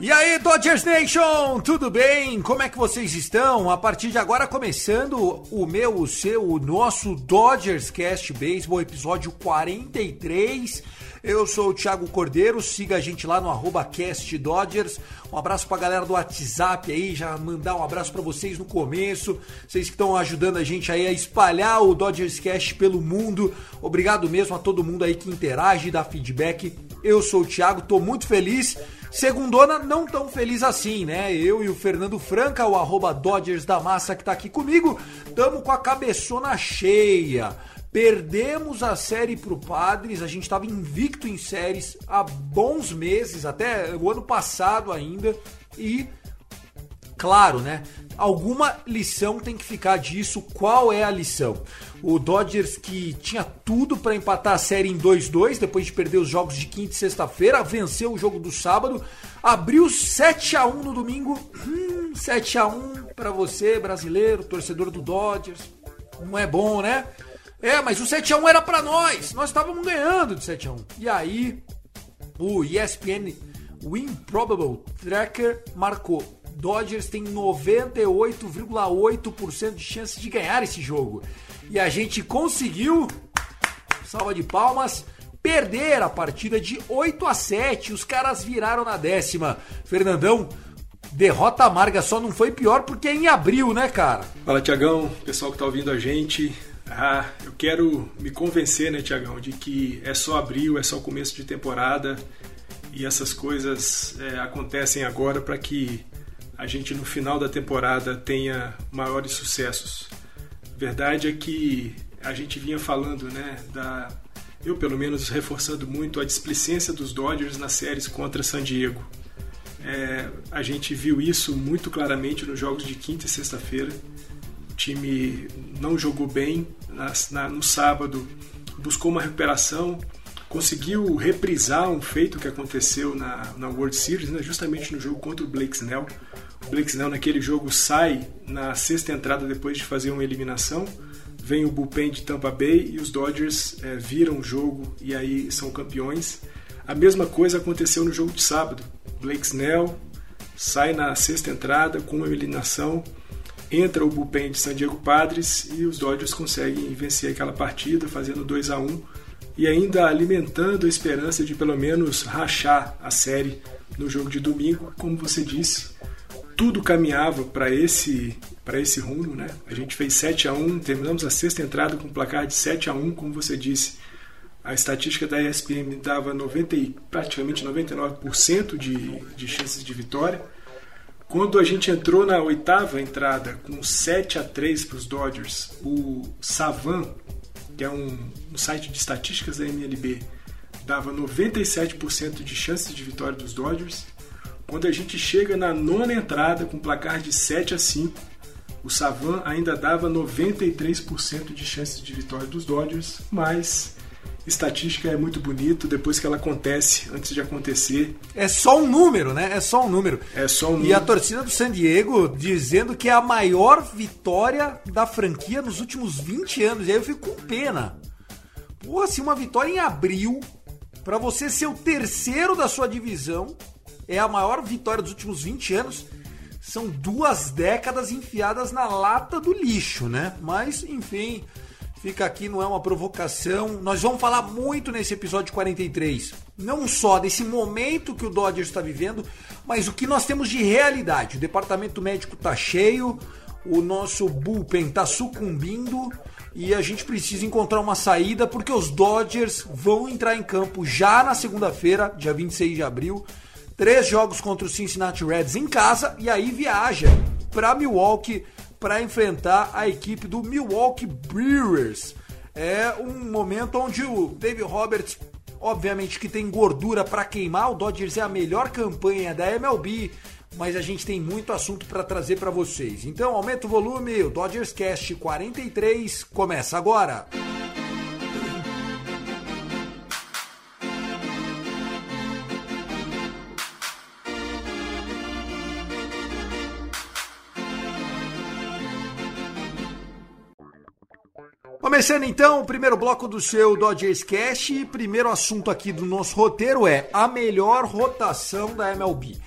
E aí, Dodgers Nation, tudo bem? Como é que vocês estão? A partir de agora, começando o meu, o seu, o nosso Dodgers Cast Baseball, episódio 43. Eu sou o Thiago Cordeiro, siga a gente lá no arroba Cast Dodgers. Um abraço pra galera do WhatsApp aí, já mandar um abraço pra vocês no começo. Vocês que estão ajudando a gente aí a espalhar o Dodgers Cast pelo mundo. Obrigado mesmo a todo mundo aí que interage, dá feedback. Eu sou o Thiago, tô muito feliz. Segundona, não tão feliz assim, né? Eu e o Fernando Franca, o arroba Dodgers da Massa que tá aqui comigo, tamo com a cabeçona cheia. Perdemos a série pro Padres, a gente estava invicto em séries há bons meses, até o ano passado ainda, e claro, né? Alguma lição tem que ficar disso. Qual é a lição? O Dodgers que tinha tudo para empatar a série em 2-2 depois de perder os jogos de quinta e sexta-feira, venceu o jogo do sábado, abriu 7 a 1 no domingo. Hum, 7 a 1 para você, brasileiro, torcedor do Dodgers. Não é bom, né? É, mas o 7 a 1 era para nós. Nós estávamos ganhando de 7 a 1. E aí, o ESPN Win Probable Tracker marcou Dodgers tem 98,8% de chance de ganhar esse jogo. E a gente conseguiu, salva de palmas, perder a partida de 8 a 7. Os caras viraram na décima. Fernandão, derrota amarga só não foi pior porque é em abril, né, cara? Fala, Tiagão, pessoal que tá ouvindo a gente. Ah, eu quero me convencer, né, Tiagão, de que é só abril, é só começo de temporada e essas coisas é, acontecem agora para que a gente no final da temporada tenha maiores sucessos. Verdade é que a gente vinha falando, né, da eu pelo menos reforçando muito a displicência dos Dodgers nas séries contra San Diego. É, a gente viu isso muito claramente nos jogos de quinta e sexta-feira. O time não jogou bem na, na, no sábado, buscou uma recuperação, conseguiu reprisar um feito que aconteceu na, na World Series, né, justamente no jogo contra o Blake Snell. Blake Snell naquele jogo sai na sexta entrada depois de fazer uma eliminação. Vem o bullpen de Tampa Bay e os Dodgers é, viram o jogo e aí são campeões. A mesma coisa aconteceu no jogo de sábado. Blake Snell sai na sexta entrada com uma eliminação, entra o bullpen de San Diego Padres e os Dodgers conseguem vencer aquela partida, fazendo 2 a 1 e ainda alimentando a esperança de pelo menos rachar a série no jogo de domingo, como você disse. Tudo caminhava para esse para esse rumo, né? A gente fez 7 a 1, terminamos a sexta entrada com um placar de 7 a 1, como você disse. A estatística da ESPN dava 90, e praticamente 99% de, de chances de vitória. Quando a gente entrou na oitava entrada com 7 a 3 para os Dodgers, o Savan, que é um, um site de estatísticas da MLB, dava 97% de chances de vitória dos Dodgers. Quando a gente chega na nona entrada com placar de 7 a 5, o Savan ainda dava 93% de chances de vitória dos Dodgers, mas estatística é muito bonito depois que ela acontece, antes de acontecer. É só um número, né? É só um número. É só um E a número. torcida do San Diego dizendo que é a maior vitória da franquia nos últimos 20 anos. E aí eu fico com pena. Porra, se uma vitória em abril Para você ser o terceiro da sua divisão, é a maior vitória dos últimos 20 anos. São duas décadas enfiadas na lata do lixo, né? Mas, enfim, fica aqui, não é uma provocação. Nós vamos falar muito nesse episódio 43, não só desse momento que o Dodgers está vivendo, mas o que nós temos de realidade. O departamento médico tá cheio, o nosso bullpen tá sucumbindo e a gente precisa encontrar uma saída porque os Dodgers vão entrar em campo já na segunda-feira, dia 26 de abril. Três jogos contra o Cincinnati Reds em casa e aí viaja para Milwaukee para enfrentar a equipe do Milwaukee Brewers. É um momento onde o David Roberts, obviamente que tem gordura para queimar, o Dodgers é a melhor campanha da MLB, mas a gente tem muito assunto para trazer para vocês. Então aumenta o volume, o Dodgers Cast 43 começa agora. Começando então o primeiro bloco do seu Dodgers Cast, primeiro assunto aqui do nosso roteiro é a melhor rotação da MLB.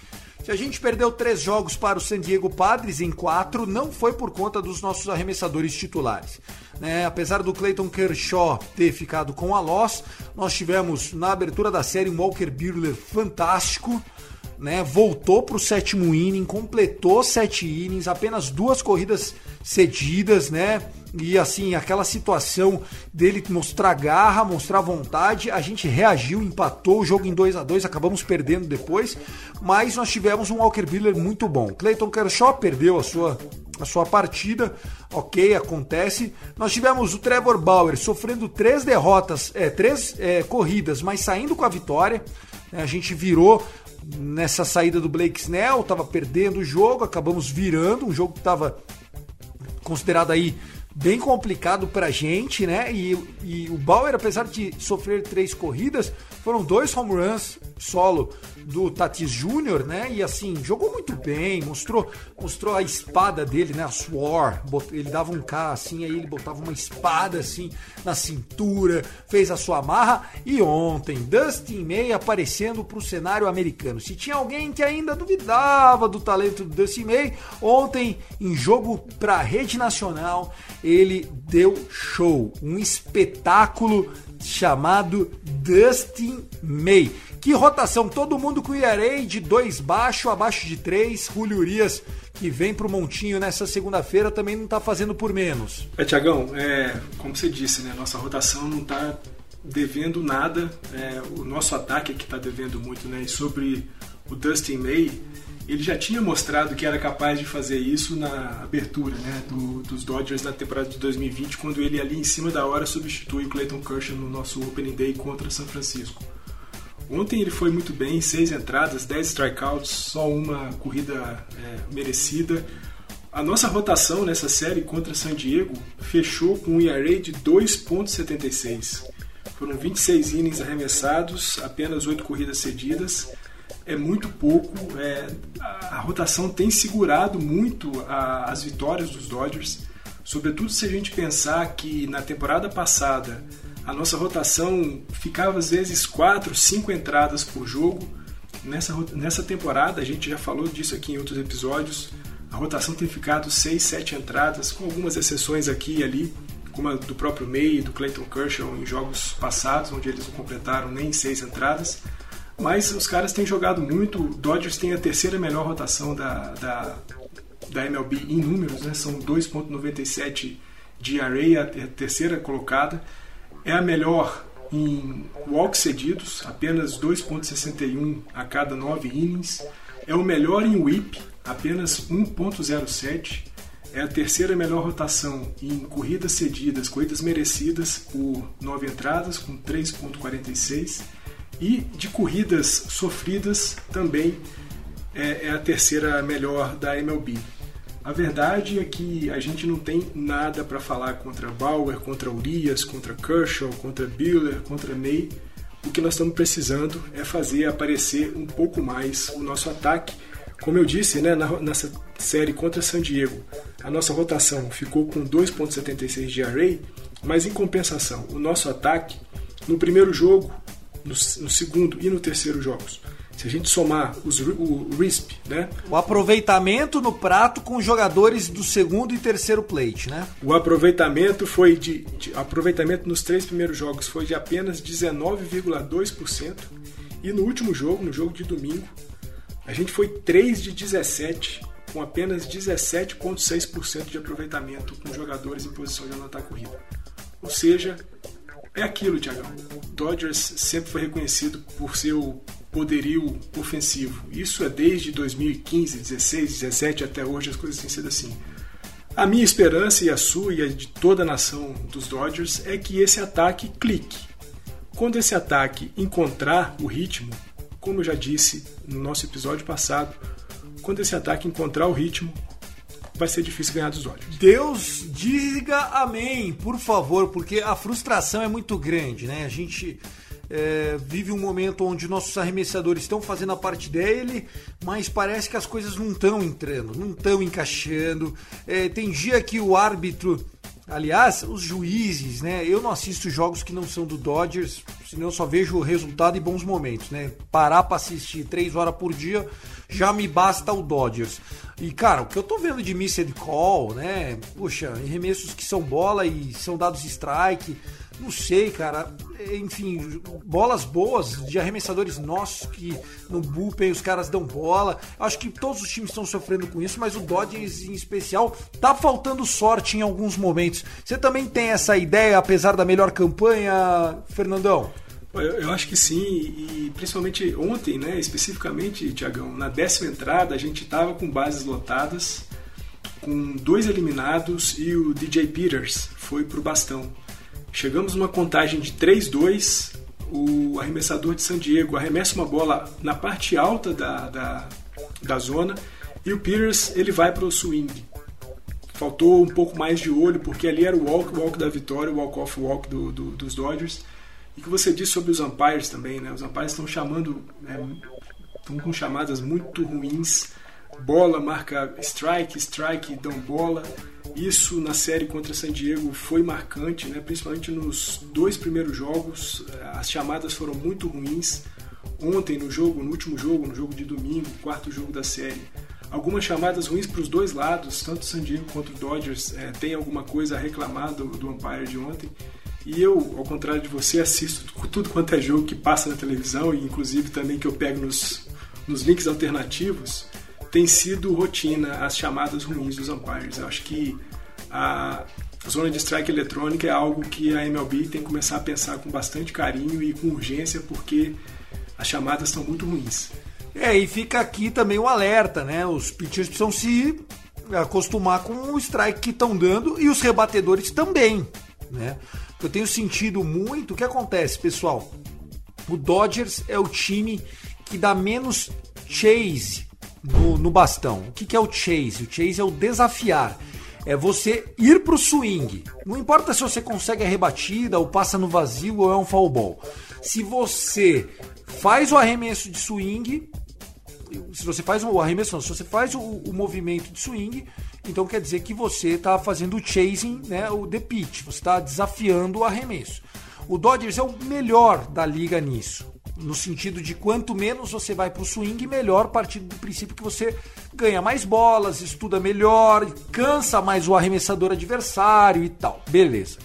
Se a gente perdeu três jogos para o San Diego Padres em quatro, não foi por conta dos nossos arremessadores titulares. Né? Apesar do Clayton Kershaw ter ficado com a loss, nós tivemos na abertura da série um Walker Buehler fantástico. Né, voltou para o sétimo inning, completou sete innings, apenas duas corridas cedidas, né? E assim, aquela situação dele mostrar garra, mostrar vontade, a gente reagiu, empatou o jogo em 2 a 2 acabamos perdendo depois, mas nós tivemos um Walker Buehler muito bom. Clayton Kershaw perdeu a sua a sua partida, ok, acontece. Nós tivemos o Trevor Bauer sofrendo três derrotas, é, três é, corridas, mas saindo com a vitória. A gente virou nessa saída do Blake Snell, estava perdendo o jogo, acabamos virando, um jogo que estava considerado aí bem complicado pra gente, né? E, e o Bauer, apesar de sofrer três corridas, foram dois home runs solo do Tatis Júnior, né? E assim, jogou muito bem, mostrou, mostrou a espada dele, né? A Sword. Ele dava um K assim, aí ele botava uma espada assim na cintura, fez a sua marra. E ontem, Dustin May aparecendo pro cenário americano. Se tinha alguém que ainda duvidava do talento do Dustin May, ontem, em jogo pra rede nacional, ele deu show. Um espetáculo chamado Dustin May. Que rotação, todo mundo com IRA de 2 baixo, abaixo de 3. Julio Urias, que vem pro Montinho nessa segunda-feira, também não tá fazendo por menos. É, Tiagão, é, como você disse, né, nossa rotação não tá devendo nada. É, o nosso ataque é que tá devendo muito, né? E sobre o Dustin May, ele já tinha mostrado que era capaz de fazer isso na abertura né, do, dos Dodgers na temporada de 2020, quando ele ali em cima da hora substitui o Clayton Kershaw no nosso Opening Day contra São Francisco. Ontem ele foi muito bem, seis entradas, dez strikeouts, só uma corrida é, merecida. A nossa rotação nessa série contra San Diego fechou com um ERA de 2.76. Foram 26 innings arremessados, apenas 8 corridas cedidas é muito pouco. É, a, a, rotação tem segurado muito a, as vitórias dos Dodgers, sobretudo se a gente pensar que na temporada passada a nossa rotação ficava às vezes 4, 5 entradas por jogo. Nessa, nessa temporada, a gente já falou disso aqui em outros episódios, a rotação tem ficado 6, 7 entradas, com algumas exceções aqui e ali, como a do próprio May e do Clayton Kershaw em jogos passados, onde eles não completaram nem 6 entradas. Mas os caras têm jogado muito. O Dodgers tem a terceira melhor rotação da, da, da MLB em números, né? são 2,97 de ERA, a terceira colocada. É a melhor em walks cedidos, apenas 2,61 a cada 9 innings. É o melhor em whip, apenas 1,07. É a terceira melhor rotação em corridas cedidas, corridas merecidas por 9 entradas, com 3,46 e de corridas sofridas também é, é a terceira melhor da MLB. A verdade é que a gente não tem nada para falar contra Bauer, contra Urias, contra Kershaw, contra Biller, contra May. O que nós estamos precisando é fazer aparecer um pouco mais o nosso ataque. Como eu disse, né, nessa série contra San Diego, a nossa rotação ficou com 2.76 de array, mas em compensação, o nosso ataque no primeiro jogo no, no segundo e no terceiro jogos. Se a gente somar os, o RISP, né? O aproveitamento no prato com jogadores do segundo e terceiro plate, né? O aproveitamento foi de, de aproveitamento nos três primeiros jogos foi de apenas 19,2% e no último jogo, no jogo de domingo, a gente foi 3 de 17 com apenas 17,6% de aproveitamento com jogadores em posição de anotar corrida. Ou seja, é aquilo, Tiagão. Dodgers sempre foi reconhecido por seu poderio ofensivo. Isso é desde 2015, 16, 17 até hoje as coisas têm sido assim. A minha esperança e a sua e a de toda a nação dos Dodgers é que esse ataque clique. Quando esse ataque encontrar o ritmo, como eu já disse no nosso episódio passado, quando esse ataque encontrar o ritmo, vai ser difícil ganhar dos Dodgers. Deus diga amém, por favor, porque a frustração é muito grande, né? A gente é, vive um momento onde nossos arremessadores estão fazendo a parte dele, mas parece que as coisas não estão entrando, não estão encaixando. É, tem dia que o árbitro, aliás, os juízes, né? Eu não assisto jogos que não são do Dodgers, senão eu só vejo o resultado e bons momentos, né? Parar para assistir três horas por dia já me basta o Dodgers. E, cara, o que eu tô vendo de missed call, né? Puxa, arremessos que são bola e são dados strike. Não sei, cara. Enfim, bolas boas de arremessadores nossos que no bullpen os caras dão bola. Acho que todos os times estão sofrendo com isso, mas o Dodgers em especial tá faltando sorte em alguns momentos. Você também tem essa ideia, apesar da melhor campanha, Fernandão? Eu, acho que sim, e principalmente ontem, né, especificamente, Tiagão, na décima entrada a gente estava com bases lotadas, com dois eliminados e o DJ Peters foi para o bastão. Chegamos numa contagem de 3-2, o arremessador de San Diego arremessa uma bola na parte alta da, da, da zona e o Peters ele vai para o swing. Faltou um pouco mais de olho, porque ali era o walk, walk da vitória, o walk-off walk do, do, dos Dodgers. E que você disse sobre os umpires também, né? Os umpires estão chamando, estão né, com chamadas muito ruins. Bola marca strike, strike dão bola. Isso na série contra San Diego foi marcante, né? principalmente nos dois primeiros jogos. As chamadas foram muito ruins. Ontem, no jogo, no último jogo, no jogo de domingo, quarto jogo da série, algumas chamadas ruins para os dois lados, tanto San Diego quanto Dodgers é, tem alguma coisa a reclamar do, do umpire de ontem. E eu, ao contrário de você, assisto tudo quanto é jogo que passa na televisão e inclusive também que eu pego nos, nos links alternativos, tem sido rotina as chamadas ruins dos umpires. Eu acho que a zona de strike eletrônica é algo que a MLB tem que começar a pensar com bastante carinho e com urgência, porque as chamadas estão muito ruins. É, e fica aqui também o alerta, né? Os pitchers precisam se acostumar com o strike que estão dando e os rebatedores também, né? eu tenho sentido muito. O que acontece, pessoal? O Dodgers é o time que dá menos chase no, no bastão. O que, que é o chase? O chase é o desafiar. É você ir pro swing. Não importa se você consegue a rebatida, ou passa no vazio, ou é um foul ball. Se você faz o arremesso de swing, se você faz o arremesso, não, se você faz o, o movimento de swing, então quer dizer que você está fazendo o chasing, né, o the pitch, você está desafiando o arremesso. O Dodgers é o melhor da liga nisso. No sentido de quanto menos você vai para o swing, melhor, a partir do princípio que você ganha mais bolas, estuda melhor, cansa mais o arremessador adversário e tal. Beleza.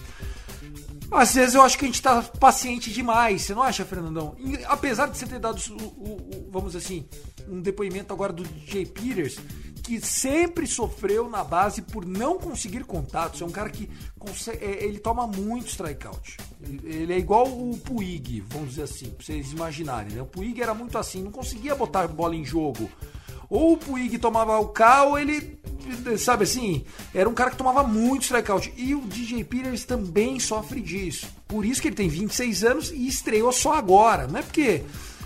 Às vezes eu acho que a gente está paciente demais, você não acha, Fernandão? E, apesar de você ter dado, o, o, o, vamos assim, um depoimento agora do DJ Peters, que sempre sofreu na base por não conseguir contatos. É um cara que consegue, é, ele toma muito strikeout. Ele é igual o Puig, vamos dizer assim, pra vocês imaginarem. Né? O Puig era muito assim, não conseguia botar bola em jogo. Ou o Puig tomava o ou ele, sabe assim, era um cara que tomava muito strikeout. E o DJ Peters também sofre disso. Por isso que ele tem 26 anos e estreou só agora. Não é porque.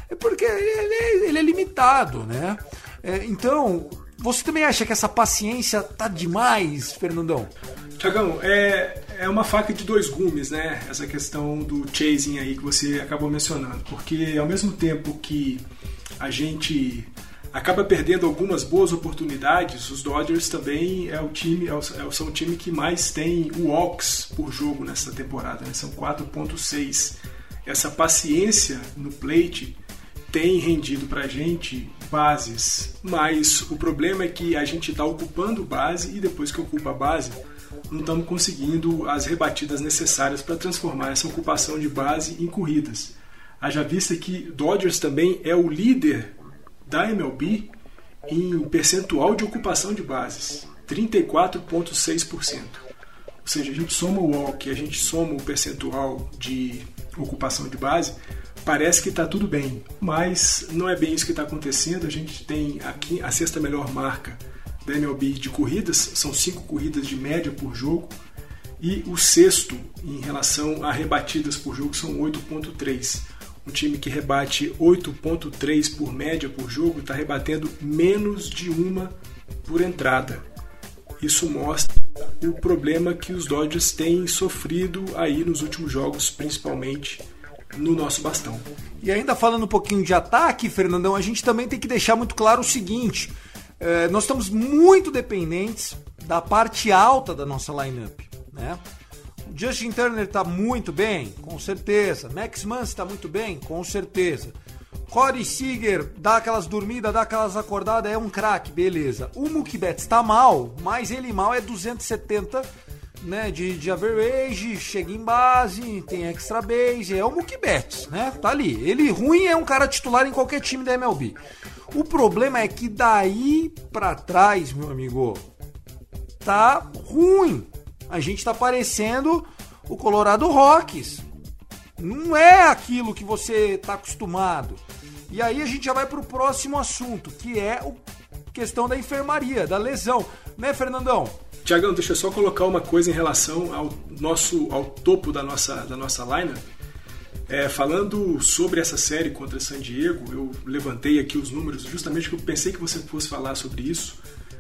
É porque ele é, ele é limitado, né? É, então, você também acha que essa paciência tá demais, Fernandão? Tiagão, é, é uma faca de dois gumes, né? Essa questão do chasing aí que você acabou mencionando. Porque ao mesmo tempo que a gente acaba perdendo algumas boas oportunidades, os Dodgers também é o time, é o, é são o time que mais tem walks por jogo nessa temporada, né? São 4.6. essa paciência no plate tem rendido para a gente bases, mas o problema é que a gente está ocupando base e depois que ocupa a base, não estamos conseguindo as rebatidas necessárias para transformar essa ocupação de base em corridas. Haja vista que Dodgers também é o líder da MLB em percentual de ocupação de bases, 34,6%. Ou seja, a gente soma o walk, a gente soma o percentual de ocupação de base, parece que está tudo bem, mas não é bem isso que está acontecendo. A gente tem aqui a sexta melhor marca da MLB de corridas, são cinco corridas de média por jogo, e o sexto em relação a rebatidas por jogo são 8.3. Um time que rebate 8.3 por média por jogo está rebatendo menos de uma por entrada. Isso mostra o problema que os Dodgers têm sofrido aí nos últimos jogos, principalmente no nosso bastão. E ainda falando um pouquinho de ataque, Fernandão, a gente também tem que deixar muito claro o seguinte: é, nós estamos muito dependentes da parte alta da nossa lineup, né? Justin Turner está muito bem, com certeza. Max Muncy está muito bem, com certeza. Corey Seager dá aquelas dormidas, dá aquelas acordadas, é um craque, beleza. O Mookie Betts está mal, mas ele mal é 270 né, de, de average, chega em base, tem extra base, é o Mookie Betts, né? Tá ali. Ele ruim é um cara titular em qualquer time da MLB. O problema é que daí para trás, meu amigo, tá ruim. A gente tá parecendo o Colorado Rocks. Não é aquilo que você tá acostumado. E aí a gente já vai pro próximo assunto, que é a questão da enfermaria, da lesão, né, Fernandão? Tiagão, deixa eu só colocar uma coisa em relação ao nosso ao topo da nossa da nossa lineup. É, falando sobre essa série contra San Diego, eu levantei aqui os números justamente porque eu pensei que você fosse falar sobre isso.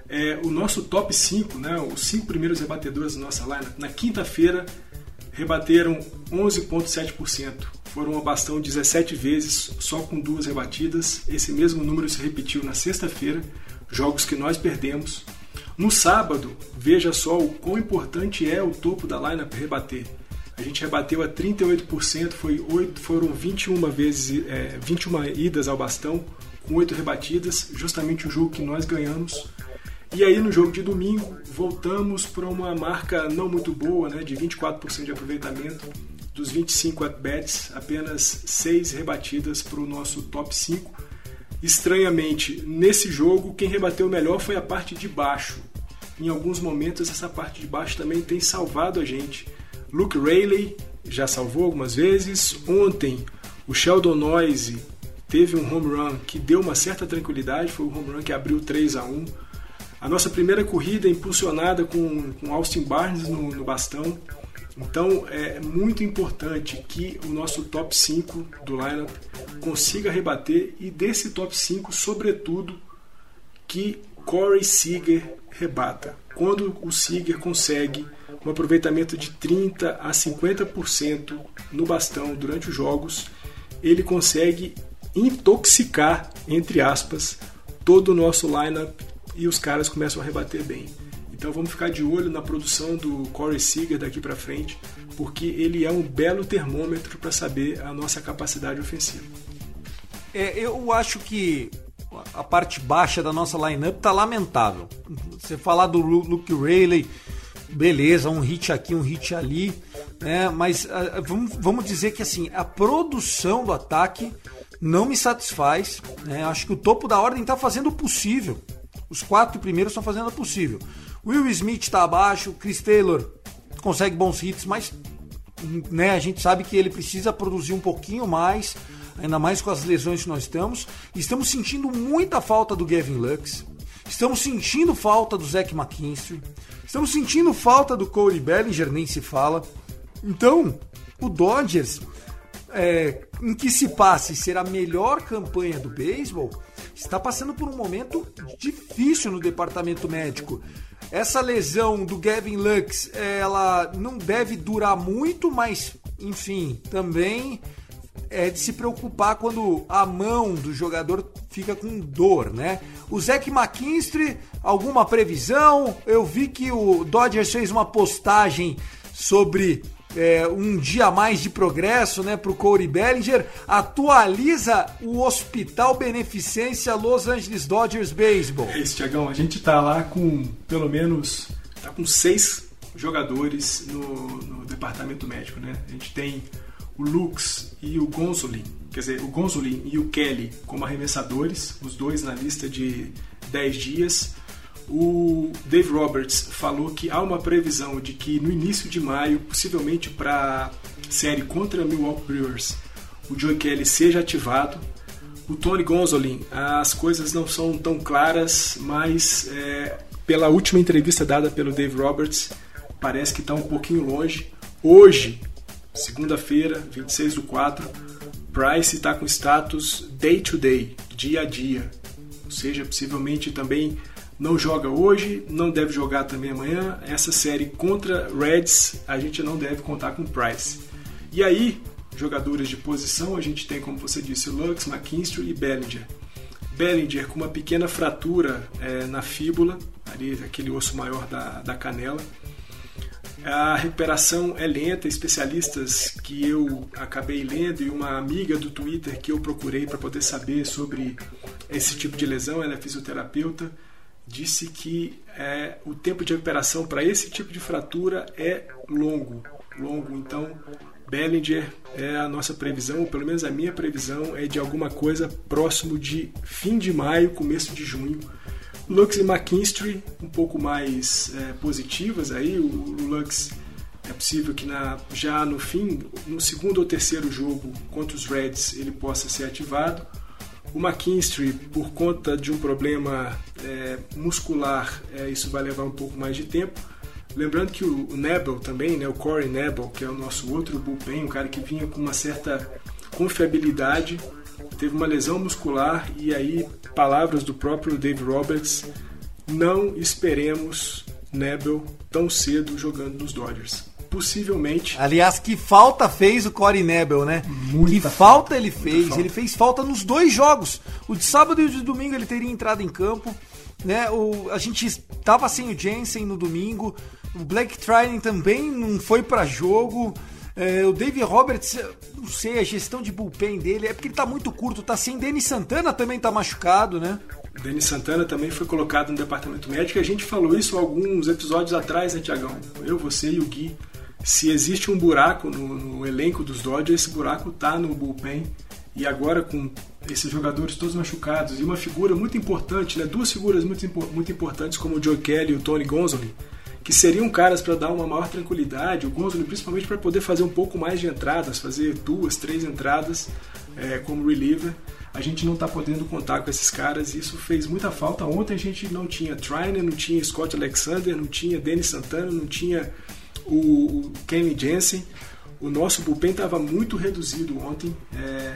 É, o nosso top 5, né, os cinco primeiros rebatedores da nossa lineup, na quinta-feira rebateram 11,7%. Foram a bastão 17 vezes, só com duas rebatidas. Esse mesmo número se repetiu na sexta-feira, jogos que nós perdemos. No sábado, veja só o quão importante é o topo da lineup rebater. A gente rebateu a 38%, foi 8, foram 21 vezes, é, 21 idas ao bastão, com 8 rebatidas, justamente o jogo que nós ganhamos. E aí no jogo de domingo, voltamos para uma marca não muito boa, né, de 24% de aproveitamento. Dos 25 at-bats, apenas 6 rebatidas para o nosso top 5. Estranhamente, nesse jogo, quem rebateu melhor foi a parte de baixo. Em alguns momentos, essa parte de baixo também tem salvado a gente Luke Rayleigh já salvou algumas vezes. Ontem, o Sheldon Noise teve um home run que deu uma certa tranquilidade, foi o home run que abriu 3 a 1 A nossa primeira corrida impulsionada com, com Austin Barnes no, no bastão. Então é muito importante que o nosso top 5 do lineup consiga rebater e desse top 5, sobretudo, que Corey Seager rebata. Quando o Seager consegue um aproveitamento de 30 a 50% no bastão durante os jogos, ele consegue intoxicar, entre aspas, todo o nosso lineup e os caras começam a rebater bem. Então vamos ficar de olho na produção do Corey Seager daqui para frente, porque ele é um belo termômetro para saber a nossa capacidade ofensiva. É, eu acho que a parte baixa da nossa lineup tá lamentável. Você falar do Luke Rayleigh, beleza, um hit aqui, um hit ali, né? Mas uh, vamos, vamos dizer que assim, a produção do ataque não me satisfaz. Né? Acho que o topo da ordem está fazendo o possível. Os quatro primeiros estão fazendo o possível. Will Smith está abaixo, Chris Taylor consegue bons hits, mas né, a gente sabe que ele precisa produzir um pouquinho mais, ainda mais com as lesões que nós estamos. Estamos sentindo muita falta do Gavin Lux. Estamos sentindo falta do Zach McKinstry. Estamos sentindo falta do Corey Bellinger, nem se fala. Então, o Dodgers, é, em que se passe ser a melhor campanha do beisebol, está passando por um momento difícil no departamento médico. Essa lesão do Gavin Lux, ela não deve durar muito, mas enfim, também é de se preocupar quando a mão do jogador fica com dor, né? O Zach McKinstry, alguma previsão? Eu vi que o Dodgers fez uma postagem sobre é, um dia mais de progresso né, para o Corey Bellinger, atualiza o Hospital Beneficência Los Angeles Dodgers Baseball. É isso, Tiagão. A gente tá lá com pelo menos tá com seis jogadores no, no departamento médico, né? A gente tem o Lux e o Gonzolin, quer dizer, o Gonzolin e o Kelly como arremessadores, os dois na lista de 10 dias. O Dave Roberts falou que há uma previsão de que no início de maio, possivelmente para série contra Milwaukee Brewers, o Joe Kelly seja ativado. O Tony Gonzolin, as coisas não são tão claras, mas é, pela última entrevista dada pelo Dave Roberts, parece que está um pouquinho longe. Hoje, segunda-feira, 26 do 4, Price está com status day to day, dia a dia. Ou seja, possivelmente também não joga hoje, não deve jogar também amanhã. Essa série contra Reds, a gente não deve contar com Price. E aí, jogadores de posição, a gente tem, como você disse, Lux, McKinstry e Bellinger. Bellinger com uma pequena fratura é, na fíbula, ali aquele osso maior da, da canela. A recuperação é lenta, especialistas que eu acabei lendo e uma amiga do Twitter que eu procurei para poder saber sobre esse tipo de lesão, ela é fisioterapeuta, disse que é, o tempo de recuperação para esse tipo de fratura é longo, longo. Então, Bellinger é a nossa previsão, ou pelo menos a minha previsão é de alguma coisa próximo de fim de maio, começo de junho. Lux e McKinstry um pouco mais é, positivas aí. O, Lux é possível que na, já no fim, no segundo ou terceiro jogo contra os Reds, ele possa ser ativado. O McKinstry, por conta de um problema é, muscular, é, isso vai levar um pouco mais de tempo. Lembrando que o, o Nebel também, né, o Corey Nebel, que é o nosso outro bullpen, um cara que vinha com uma certa confiabilidade, teve uma lesão muscular e aí, palavras do próprio Dave Roberts, não esperemos Nebel tão cedo jogando nos Dodgers possivelmente. Aliás, que falta fez o Corey Nebel, né? Muita que falta, falta ele fez. Falta. Ele fez falta nos dois jogos. O de sábado e o de domingo ele teria entrado em campo. Né? O, a gente estava sem o Jensen no domingo. O Black Trining também não foi para jogo. É, o Dave Roberts, não sei, a gestão de bullpen dele é porque ele tá muito curto, tá sem. Denis Santana também tá machucado, né? Denis Santana também foi colocado no departamento médico. A gente falou isso alguns episódios atrás, né, Tiagão? Eu, você e o Gui se existe um buraco no, no elenco dos Dodgers, esse buraco tá no bullpen. E agora com esses jogadores todos machucados e uma figura muito importante, né? duas figuras muito, muito importantes como o Joe Kelly e o Tony Gonzalez, que seriam caras para dar uma maior tranquilidade, o Gonzalez principalmente para poder fazer um pouco mais de entradas, fazer duas, três entradas é, como reliever. A gente não está podendo contar com esses caras e isso fez muita falta. Ontem a gente não tinha Trainer, não tinha Scott Alexander, não tinha Denis Santana, não tinha o, Kenny Jensen. O nosso bullpen estava muito reduzido ontem. É,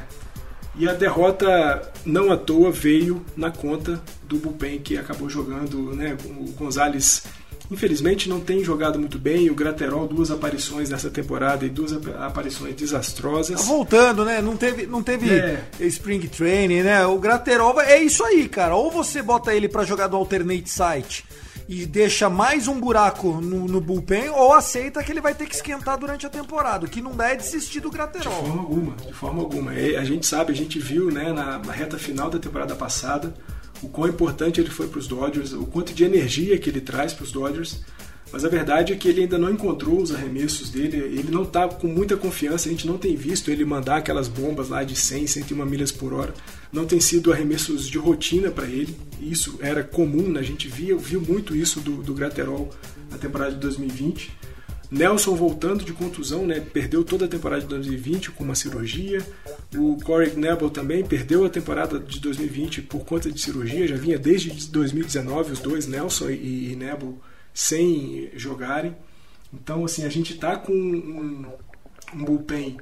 e a derrota, não à toa, veio na conta do bullpen que acabou jogando. Né, o Gonzalez, infelizmente, não tem jogado muito bem. O Graterol, duas aparições nessa temporada e duas aparições desastrosas. Tá voltando, né? Não teve, não teve é. Spring Training, né? O Graterol é isso aí, cara. Ou você bota ele para jogar do Alternate Site e deixa mais um buraco no, no, bullpen ou aceita que ele vai ter que esquentar durante a temporada. Que não dá é desistir do Graterol. De forma alguma, de forma alguma. a gente sabe, a gente viu né, na, na reta final da temporada passada o quão importante ele foi para os Dodgers, o quanto de energia que ele traz para os Dodgers. Mas a verdade é que ele ainda não encontrou os arremessos dele, ele não está com muita confiança, a gente não tem visto ele mandar aquelas bombas lá de 100, 101 milhas por hora não tem sido arremessos de rotina para ele. Isso era comum, né? a gente via, viu muito isso do, do Graterol na temporada de 2020. Nelson voltando de contusão, né? perdeu toda a temporada de 2020 com uma cirurgia. O Corey Nebel também perdeu a temporada de 2020 por conta de cirurgia, já vinha desde 2019 os dois, Nelson e, e Nebel, sem jogarem. Então, assim, a gente está com um, um bullpen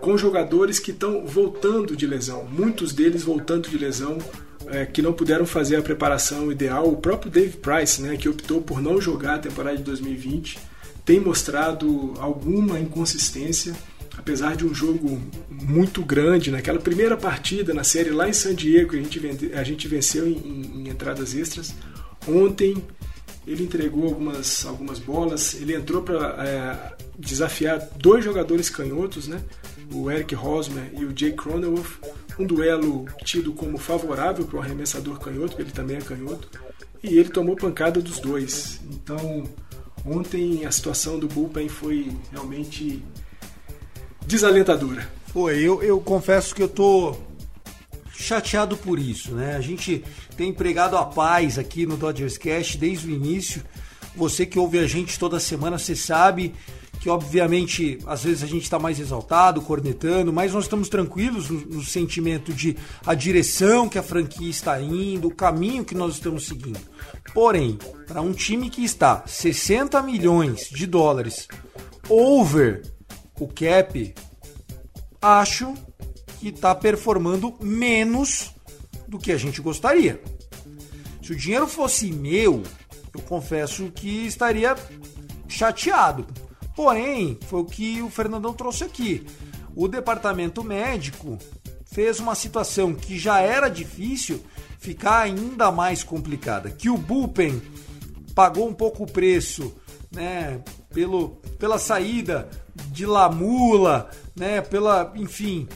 com jogadores que estão voltando de lesão, muitos deles voltando de lesão, é, que não puderam fazer a preparação ideal. O próprio Dave Price, né, que optou por não jogar a temporada de 2020, tem mostrado alguma inconsistência, apesar de um jogo muito grande. Naquela primeira partida na série lá em San Diego, a gente, a gente venceu em, em entradas extras. Ontem ele entregou algumas, algumas bolas, ele entrou para é, desafiar dois jogadores canhotos, né? O Eric Rosmer e o Jay Cronenworth, um duelo tido como favorável para o arremessador canhoto, ele também é canhoto, e ele tomou pancada dos dois. Então, ontem a situação do bullpen foi realmente desalentadora. Foi, eu, eu confesso que eu tô chateado por isso, né? A gente tem empregado a paz aqui no Dodgers Cast desde o início. Você que ouve a gente toda semana, você sabe que obviamente às vezes a gente está mais exaltado, cornetando, mas nós estamos tranquilos no, no, sentimento de a direção que a franquia está indo, o caminho que nós estamos seguindo. Porém, para um time que está 60 milhões de dólares over o cap, acho que está performando menos do que a gente gostaria. Se o dinheiro fosse meu, eu confesso que estaria chateado. Porém, foi o que o Fernandão trouxe aqui. O departamento médico fez uma situação que já era difícil ficar ainda mais complicada. Que o Bullpen pagou um pouco o preço, né, pelo, pela saída de Lamula, né, pela, enfim,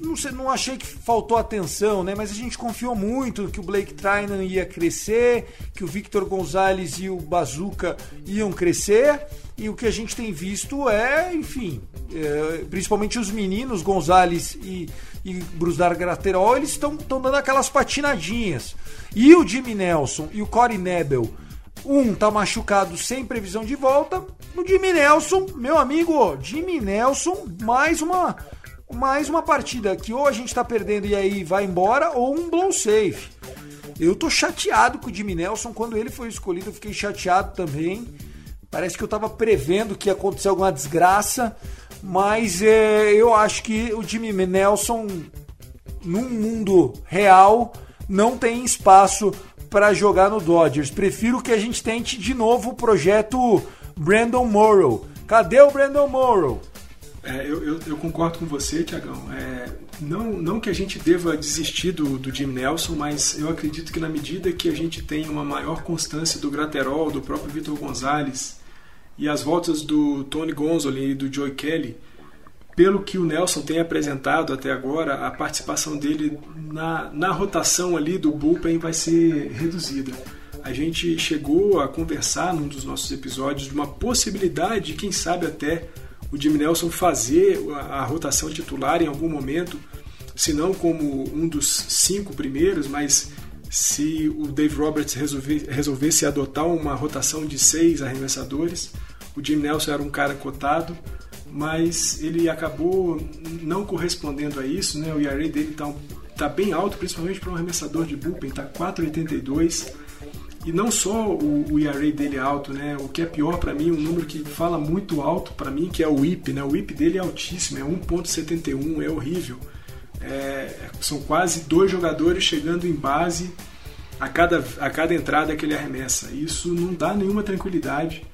não, sei, não achei que faltou atenção, né? Mas a gente confiou muito que o Blake Trinan ia crescer, que o Victor Gonzalez e o Bazuca iam crescer. E o que a gente tem visto é, enfim, é, principalmente os meninos, Gonzalez e, e Brusdar Graterol, eles estão dando aquelas patinadinhas. E o Jimmy Nelson e o Corey Nebel, um tá machucado sem previsão de volta. O Jimmy Nelson, meu amigo, Jimmy Nelson, mais uma mais uma partida que ou a gente tá perdendo e aí vai embora, ou um blow safe. Eu tô chateado com o Jimmy Nelson. Quando ele foi escolhido, eu fiquei chateado também. Parece que eu tava prevendo que ia acontecer alguma desgraça. Mas é, eu acho que o Jimmy Nelson, num mundo real, não tem espaço para jogar no Dodgers. Prefiro que a gente tente de novo o projeto Brandon Morrow. Cadê o Brandon Morrow? É, eu, eu, eu, concordo com você, Tiagão. É, não, não que a gente deva desistir do, do Jim Nelson, mas eu acredito que na medida que a gente tem uma maior constância do Graterol, do próprio Vitor Gonzalez e as voltas do Tony Gonzoli e do Joey Kelly, pelo que o Nelson tem apresentado até agora, a participação dele na, na rotação ali do bullpen vai ser reduzida. A gente chegou a conversar num dos nossos episódios de uma possibilidade, quem sabe até o Jimmy Nelson fazer a rotação titular em algum momento, se não como um dos cinco primeiros, mas se o Dave Roberts resolver, resolvesse adotar uma rotação de seis arremessadores, o Jim Nelson era um cara cotado, mas ele acabou não correspondendo a isso, né? O ERA dele está tá bem alto, principalmente para um arremessador de bullpen, está 4,82 e não só o, o ERA dele é alto, né? O que é pior para mim, um número que fala muito alto para mim, que é o WHIP, né? O WHIP dele é altíssimo, é 1.71, é horrível. É, são quase dois jogadores chegando em base a cada, a cada entrada que ele arremessa. Isso não dá nenhuma tranquilidade.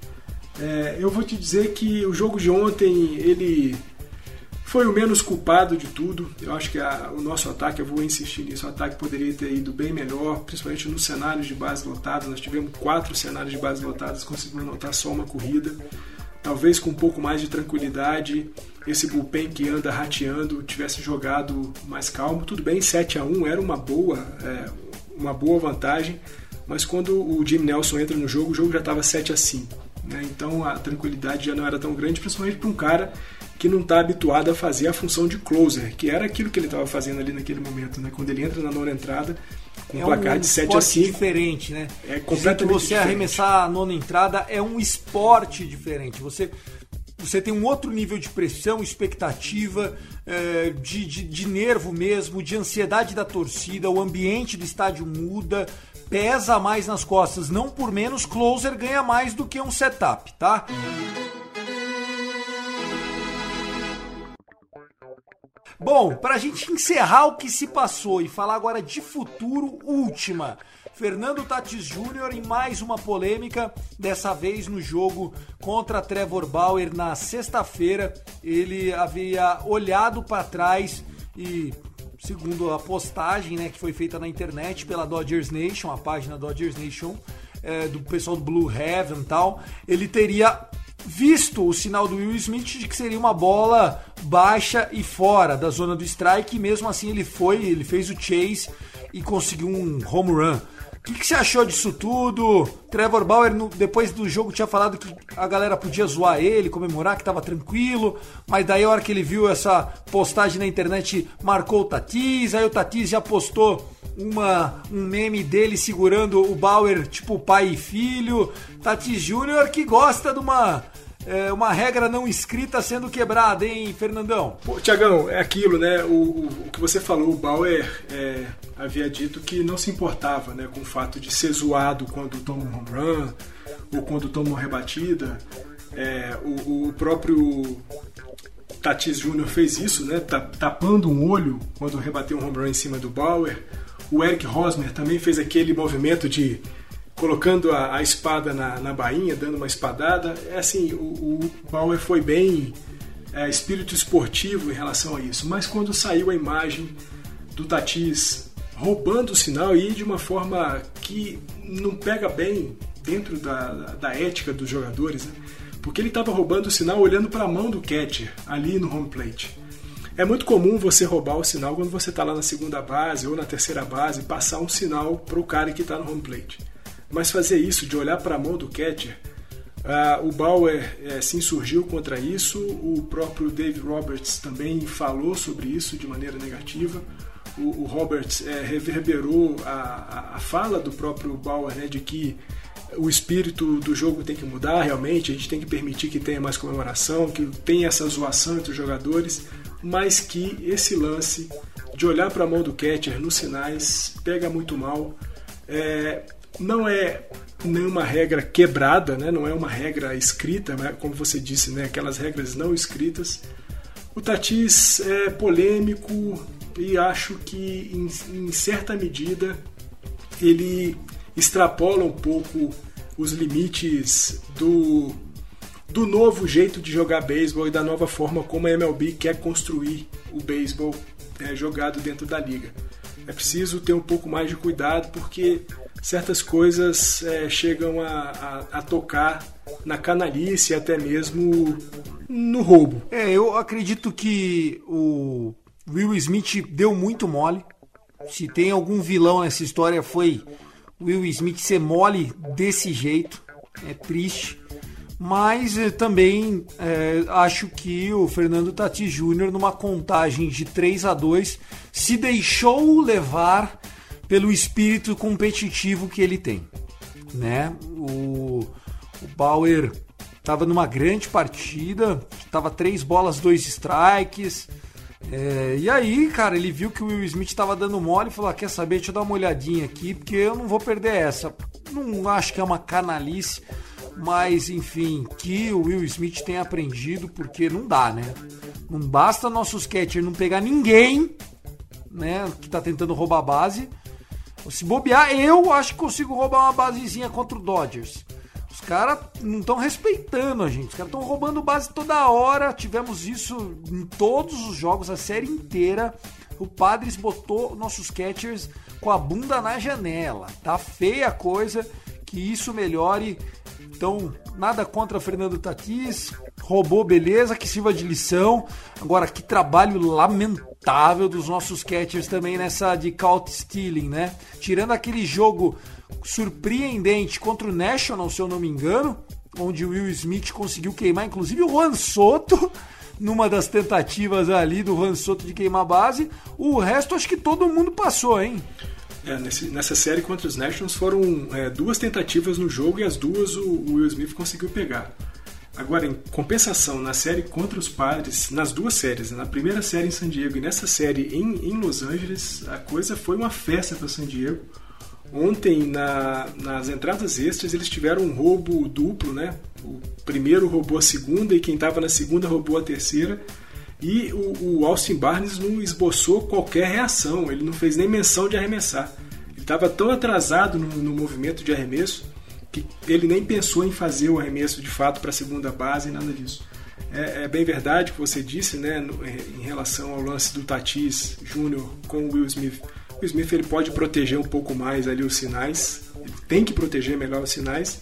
É, eu vou te dizer que o jogo de ontem ele foi o menos culpado de tudo. Eu acho que a, o nosso ataque, eu vou insistir nisso, o ataque poderia ter ido bem melhor, principalmente nos cenários de base lotadas. Nós tivemos quatro cenários de base lotadas, conseguimos anotar só uma corrida. Talvez com um pouco mais de tranquilidade, esse bullpen que anda rateando tivesse jogado mais calmo. Tudo bem, 7 a 1 era uma boa, é, uma boa vantagem, mas quando o Jim Nelson entra no jogo, o jogo já estava 7 a 5 né? Então a tranquilidade já não era tão grande, principalmente para um cara que não está habituado a fazer a função de closer, que era aquilo que ele estava fazendo ali naquele momento, né? Quando ele entra na nona entrada com é um placar de 7 a 5. diferente, né? É completamente você diferente. arremessar a nona entrada é um esporte diferente. Você você tem um outro nível de pressão, expectativa, é, de, de, de, nervo mesmo, de ansiedade da torcida, o ambiente do estádio muda, pesa mais nas costas. Não por menos, closer ganha mais do que um setup, tá? Bom, para a gente encerrar o que se passou e falar agora de futuro, última. Fernando Tatis Jr. em mais uma polêmica, dessa vez no jogo contra Trevor Bauer na sexta-feira. Ele havia olhado para trás e segundo a postagem né, que foi feita na internet pela Dodgers Nation, a página Dodgers Nation, é, do pessoal do Blue Heaven e tal, ele teria visto o sinal do Will Smith de que seria uma bola baixa e fora da zona do strike, e mesmo assim ele foi, ele fez o chase e conseguiu um home run. O que, que você achou disso tudo? Trevor Bauer, no- depois do jogo, tinha falado que a galera podia zoar ele, comemorar, que tava tranquilo. Mas daí, a hora que ele viu essa postagem na internet, marcou o Tatis. Aí o Tatis já postou uma, um meme dele segurando o Bauer, tipo pai e filho. Tatis Júnior que gosta de uma, é, uma regra não escrita sendo quebrada, hein, Fernandão? Pô, Tiagão, é aquilo, né? O, o, o que você falou, o Bauer é, havia dito que não se importava né, com o fato de ser zoado quando toma um home run ou quando toma uma rebatida. É, o, o próprio Tatis Júnior fez isso, né? ta- Tapando um olho quando rebateu um home run em cima do Bauer. O Eric Rosmer também fez aquele movimento de colocando a, a espada na, na bainha, dando uma espadada. É assim, o, o Bauer foi bem é, espírito esportivo em relação a isso. Mas quando saiu a imagem do Tatis roubando o sinal e de uma forma que não pega bem dentro da, da ética dos jogadores, né? porque ele estava roubando o sinal olhando para a mão do catcher ali no home plate. É muito comum você roubar o sinal quando você está lá na segunda base ou na terceira base, passar um sinal para o cara que está no home plate. Mas fazer isso, de olhar para a mão do catcher, ah, o Bauer eh, se insurgiu contra isso, o próprio Dave Roberts também falou sobre isso de maneira negativa. O, o Roberts eh, reverberou a, a, a fala do próprio Bauer né, de que o espírito do jogo tem que mudar realmente, a gente tem que permitir que tenha mais comemoração, que tenha essa zoação entre os jogadores, mas que esse lance de olhar para a mão do catcher nos sinais pega muito mal. É, não é nenhuma regra quebrada, né? não é uma regra escrita, né? como você disse, né? aquelas regras não escritas. O Tatis é polêmico e acho que, em, em certa medida, ele extrapola um pouco os limites do, do novo jeito de jogar beisebol e da nova forma como a MLB quer construir o beisebol é, jogado dentro da liga. É preciso ter um pouco mais de cuidado porque certas coisas é, chegam a, a, a tocar na canalice até mesmo no roubo. É, eu acredito que o Will Smith deu muito mole. Se tem algum vilão nessa história foi Will Smith ser mole desse jeito. É triste. Mas eh, também eh, acho que o Fernando Tatis Júnior, numa contagem de 3 a 2 se deixou levar pelo espírito competitivo que ele tem. Né? O, o Bauer estava numa grande partida, estava três bolas, dois strikes. É, e aí, cara, ele viu que o Will Smith estava dando mole e falou: ah, Quer saber? Deixa eu dar uma olhadinha aqui, porque eu não vou perder essa. Não acho que é uma canalice, mas enfim, que o Will Smith tenha aprendido, porque não dá, né? Não basta nossos catchers não pegar ninguém, né, que tá tentando roubar a base. Se bobear, eu acho que consigo roubar uma basezinha contra o Dodgers. Os caras não estão respeitando a gente. Os caras estão roubando base toda hora. Tivemos isso em todos os jogos, a série inteira. O Padres botou nossos catchers com a bunda na janela. Tá feia a coisa. Que isso melhore. Então, nada contra Fernando Tatis. Roubou, beleza, que sirva de lição. Agora, que trabalho lamentável dos nossos catchers também nessa de caught stealing, né? Tirando aquele jogo surpreendente contra o National, se eu não me engano, onde o Will Smith conseguiu queimar, inclusive o Juan Soto, numa das tentativas ali do Juan Soto de queimar base. O resto acho que todo mundo passou, hein? É, nesse, nessa série contra os Nationals foram é, duas tentativas no jogo e as duas o, o Will Smith conseguiu pegar. Agora, em compensação, na série contra os Padres, nas duas séries, na primeira série em San Diego e nessa série em, em Los Angeles, a coisa foi uma festa para San Diego. Ontem, na, nas entradas extras, eles tiveram um roubo duplo, né? O primeiro roubou a segunda e quem estava na segunda roubou a terceira. E o, o, Austin Barnes não esboçou qualquer reação, ele não fez nem menção de arremessar. Ele estava tão atrasado no, no, movimento de arremesso que ele nem pensou em fazer o arremesso de fato para a segunda base, nada disso. É, é, bem verdade o que você disse né, no, em relação ao lance do Tatis Júnior com o Will Smith O Smith ele pode proteger um pouco mais ali os sinais, ele tem que proteger melhor os sinais.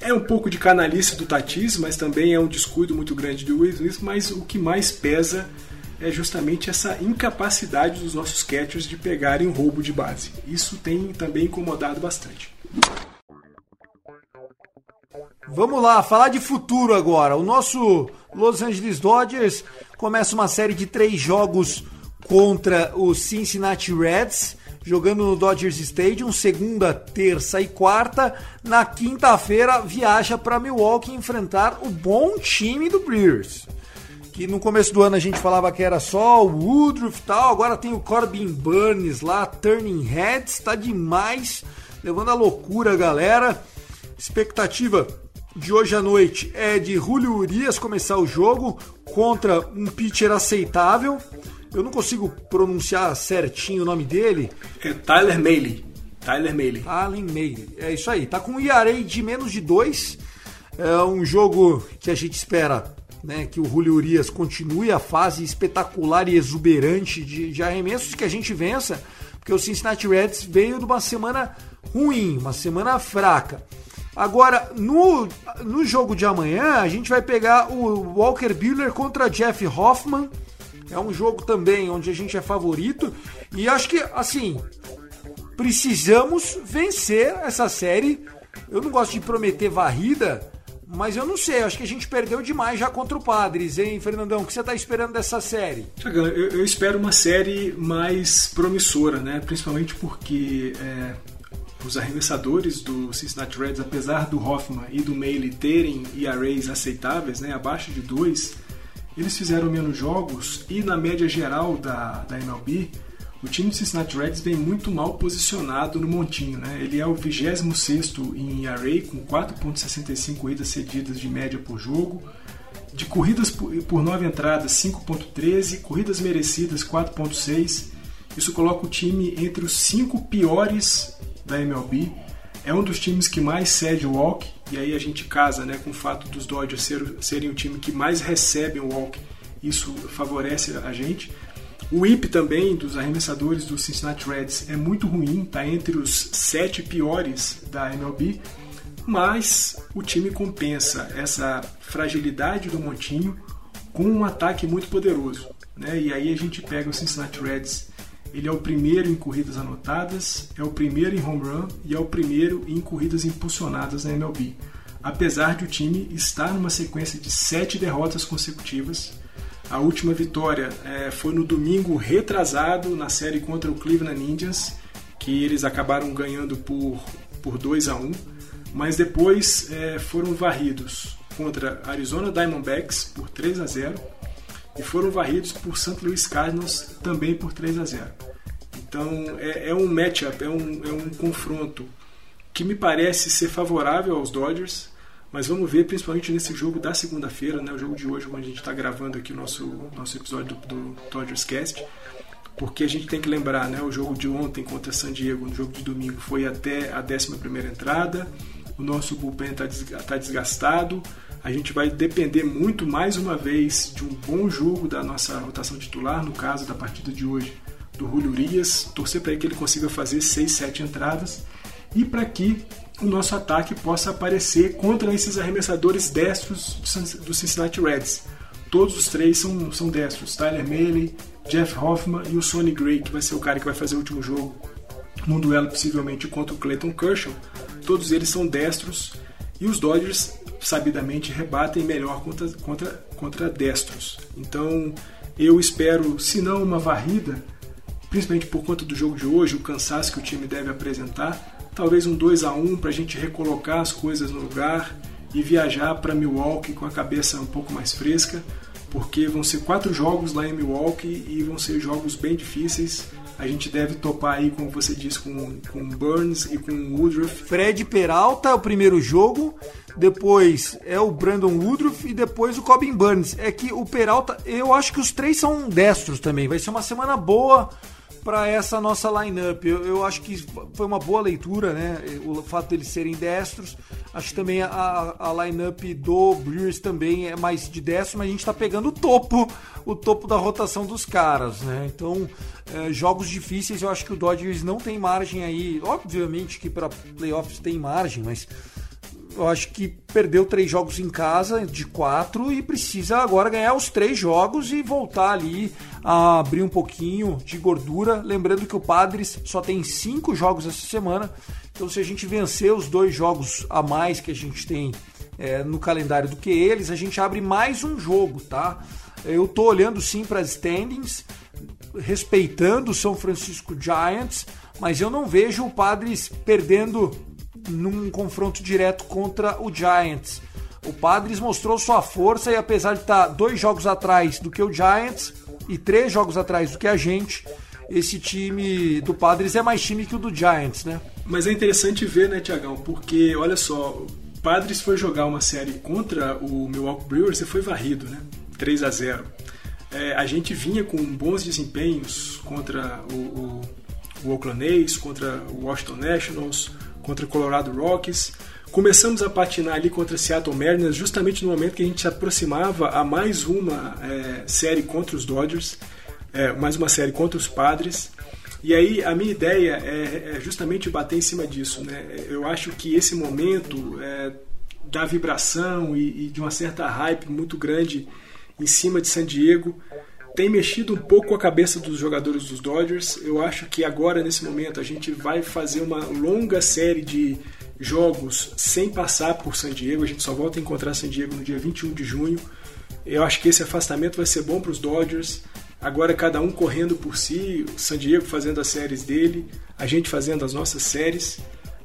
É um pouco de canalice do Tatis, mas também é um descuido muito grande do Will Smith, mas o que mais pesa é justamente essa incapacidade dos nossos catchers de pegarem um roubo de base. Isso tem também incomodado bastante. Vamos lá, falar de futuro agora. O nosso Los Angeles Dodgers começa uma série de três jogos contra os Cincinnati Reds, jogando no Dodgers Stadium, segunda, terça e quarta. Na quinta-feira, viaja para Milwaukee enfrentar o bom time do Brewers. Que no começo do ano a gente falava que era só o Woodruff e tal, agora tem o Corbin Burns lá, Turning Heads, tá demais, levando a loucura galera. Expectativa de hoje à noite é de Julio Urias começar o jogo contra um pitcher aceitável. Eu não consigo pronunciar certinho o nome dele. É Tyler Mayle. Tyler Mayle. Allen Mayle. É isso aí. Tá com um ERA de menos de 2. É um jogo que a gente espera né, que o Julio Urias continue a fase espetacular e exuberante de, de arremessos que a gente vença, porque o Cincinnati Reds veio de uma semana ruim, uma semana fraca. Agora, no, no jogo de amanhã, a gente vai pegar o Walker Buehler contra Jeff Hoffman. É um jogo também onde a gente é favorito. E acho que, assim, precisamos vencer essa série. Eu não gosto de prometer varrida, mas eu não sei. Acho que a gente perdeu demais já contra o Padres, hein, Fernandão? O que você está esperando dessa série? Eu, eu, espero uma série mais promissora, né? Principalmente porque. É os arremessadores do Cincinnati Reds, apesar do Hoffman e do Maile terem ERAs aceitáveis, né, abaixo de 2, eles fizeram menos jogos e na média geral da, da MLB, o time do Cincinnati Reds vem muito mal posicionado no montinho. Né? Ele é o 26 em ERA, com 4,65 corridas cedidas de média por jogo. De corridas por, por 9 entradas, 5,13. Corridas merecidas, 4,6. Isso coloca o time entre os 5 piores da MLB. É um dos times que mais cede o walk, e aí a gente casa né, com o fato dos Dodgers ser, serem o time que mais recebe o walk, isso favorece a gente. O whip também dos arremessadores do Cincinnati Reds é muito ruim, está entre os sete piores da MLB, mas o time compensa essa fragilidade do montinho com um ataque muito poderoso. Né? E aí a gente pega o Cincinnati Reds ele é o primeiro em corridas anotadas, é o primeiro em home run e é o primeiro em corridas impulsionadas na MLB. Apesar de o time estar numa sequência de sete derrotas consecutivas, a última vitória é, foi no domingo retrasado na série contra o Cleveland Indians, que eles acabaram ganhando por, por 2 a 1 mas depois é, foram varridos contra Arizona Diamondbacks por 3 a 0 e foram varridos por St. Louis Cardinals também por 3 a 0. Então é, é um matchup, é um, é um confronto que me parece ser favorável aos Dodgers, mas vamos ver principalmente nesse jogo da segunda-feira, né, o jogo de hoje, onde a gente está gravando aqui o nosso, nosso episódio do, do Dodgers Cast, porque a gente tem que lembrar, né, o jogo de ontem contra San Diego, no jogo de domingo, foi até a 11 entrada, o nosso bullpen está tá desgastado, a gente vai depender muito mais uma vez de um bom jogo da nossa rotação titular, no caso da partida de hoje, do Julio Urias, torcer para que ele consiga fazer 6, 7 entradas e para que o nosso ataque possa aparecer contra esses arremessadores destros do Cincinnati Reds. Todos os três são, são destros: Tyler Mayle, Jeff Hoffman e o Sonny Gray, que vai ser o cara que vai fazer o último jogo num duelo possivelmente contra o Clayton Kershaw. Todos eles são destros e os Dodgers sabidamente rebatem melhor contra, contra, contra destros. Então eu espero, se não uma varrida, principalmente por conta do jogo de hoje, o cansaço que o time deve apresentar. Talvez um 2 a 1 para a gente recolocar as coisas no lugar e viajar para Milwaukee com a cabeça um pouco mais fresca, porque vão ser quatro jogos lá em Milwaukee e vão ser jogos bem difíceis. A gente deve topar aí, como você disse, com, com Burns e com Woodruff. Fred Peralta é o primeiro jogo, depois é o Brandon Woodruff e depois o Corbin Burns. É que o Peralta, eu acho que os três são destros também. Vai ser uma semana boa para essa nossa lineup. Eu, eu acho que foi uma boa leitura, né? O fato deles serem destros. Acho que também a, a lineup do Brewers também é mais de destro, mas a gente está pegando o topo, o topo da rotação dos caras, né? Então, é, jogos difíceis, eu acho que o Dodgers não tem margem aí. Obviamente que para playoffs tem margem, mas eu acho que perdeu três jogos em casa de quatro e precisa agora ganhar os três jogos e voltar ali a abrir um pouquinho de gordura. Lembrando que o Padres só tem cinco jogos essa semana, então se a gente vencer os dois jogos a mais que a gente tem é, no calendário do que eles, a gente abre mais um jogo, tá? Eu tô olhando sim para as standings, respeitando o São Francisco Giants, mas eu não vejo o Padres perdendo num confronto direto contra o Giants. O Padres mostrou sua força e apesar de estar dois jogos atrás do que o Giants e três jogos atrás do que a gente, esse time do Padres é mais time que o do Giants, né? Mas é interessante ver, né, Tiagão? Porque, olha só, o Padres foi jogar uma série contra o Milwaukee Brewers e foi varrido, né? 3 a 0 é, A gente vinha com bons desempenhos contra o, o, o Oakland A's, contra o Washington Nationals, contra Colorado Rockies. Começamos a patinar ali contra Seattle Mariners justamente no momento que a gente se aproximava a mais uma é, série contra os Dodgers, é, mais uma série contra os Padres. E aí a minha ideia é, é, justamente bater em cima disso. Né? Eu acho que esse momento é, da vibração e, e de uma certa hype muito grande em cima de San Diego tem mexido um pouco a cabeça dos jogadores dos Dodgers. Eu acho que agora, nesse momento, a gente vai fazer uma longa série de jogos sem passar por San Diego. A gente só volta a encontrar San Diego no dia 21 de junho. Eu acho que esse afastamento vai ser bom para os Dodgers. Agora, cada um correndo por si, o San Diego fazendo as séries dele, a gente fazendo as nossas séries.